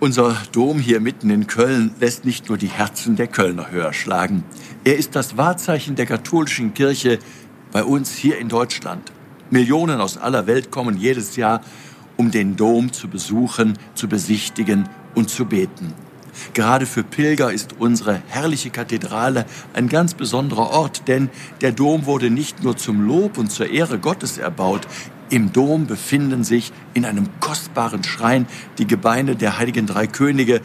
Unser Dom hier mitten in Köln lässt nicht nur die Herzen der Kölner höher schlagen. Er ist das Wahrzeichen der katholischen Kirche bei uns hier in Deutschland. Millionen aus aller Welt kommen jedes Jahr, um den Dom zu besuchen, zu besichtigen und zu beten. Gerade für Pilger ist unsere herrliche Kathedrale ein ganz besonderer Ort, denn der Dom wurde nicht nur zum Lob und zur Ehre Gottes erbaut. Im Dom befinden sich in einem kostbaren Schrein die Gebeine der heiligen drei Könige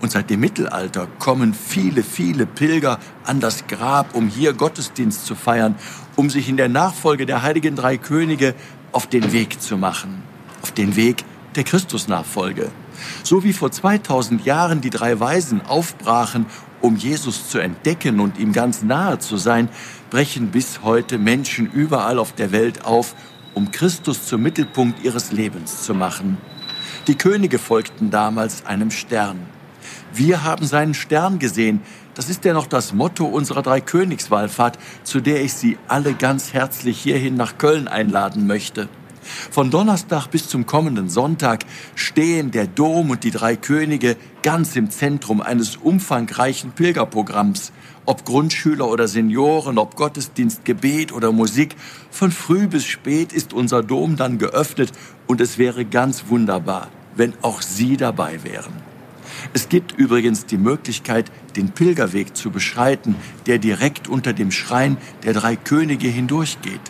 und seit dem Mittelalter kommen viele, viele Pilger an das Grab, um hier Gottesdienst zu feiern, um sich in der Nachfolge der heiligen drei Könige auf den Weg zu machen, auf den Weg der Christusnachfolge. So wie vor 2000 Jahren die drei Weisen aufbrachen, um Jesus zu entdecken und ihm ganz nahe zu sein, brechen bis heute Menschen überall auf der Welt auf, um Christus zum Mittelpunkt ihres Lebens zu machen. Die Könige folgten damals einem Stern. Wir haben seinen Stern gesehen. Das ist ja noch das Motto unserer drei Königswallfahrt, zu der ich Sie alle ganz herzlich hierhin nach Köln einladen möchte. Von Donnerstag bis zum kommenden Sonntag stehen der Dom und die drei Könige ganz im Zentrum eines umfangreichen Pilgerprogramms. Ob Grundschüler oder Senioren, ob Gottesdienst, Gebet oder Musik, von früh bis spät ist unser Dom dann geöffnet und es wäre ganz wunderbar, wenn auch Sie dabei wären. Es gibt übrigens die Möglichkeit, den Pilgerweg zu beschreiten, der direkt unter dem Schrein der drei Könige hindurchgeht.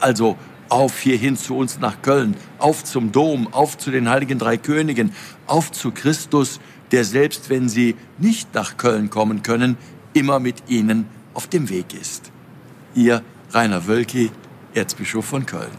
Also auf hierhin zu uns nach Köln, auf zum Dom, auf zu den heiligen drei Königen, auf zu Christus, der selbst wenn sie nicht nach Köln kommen können, immer mit ihnen auf dem Weg ist. Ihr Rainer Wölki, Erzbischof von Köln.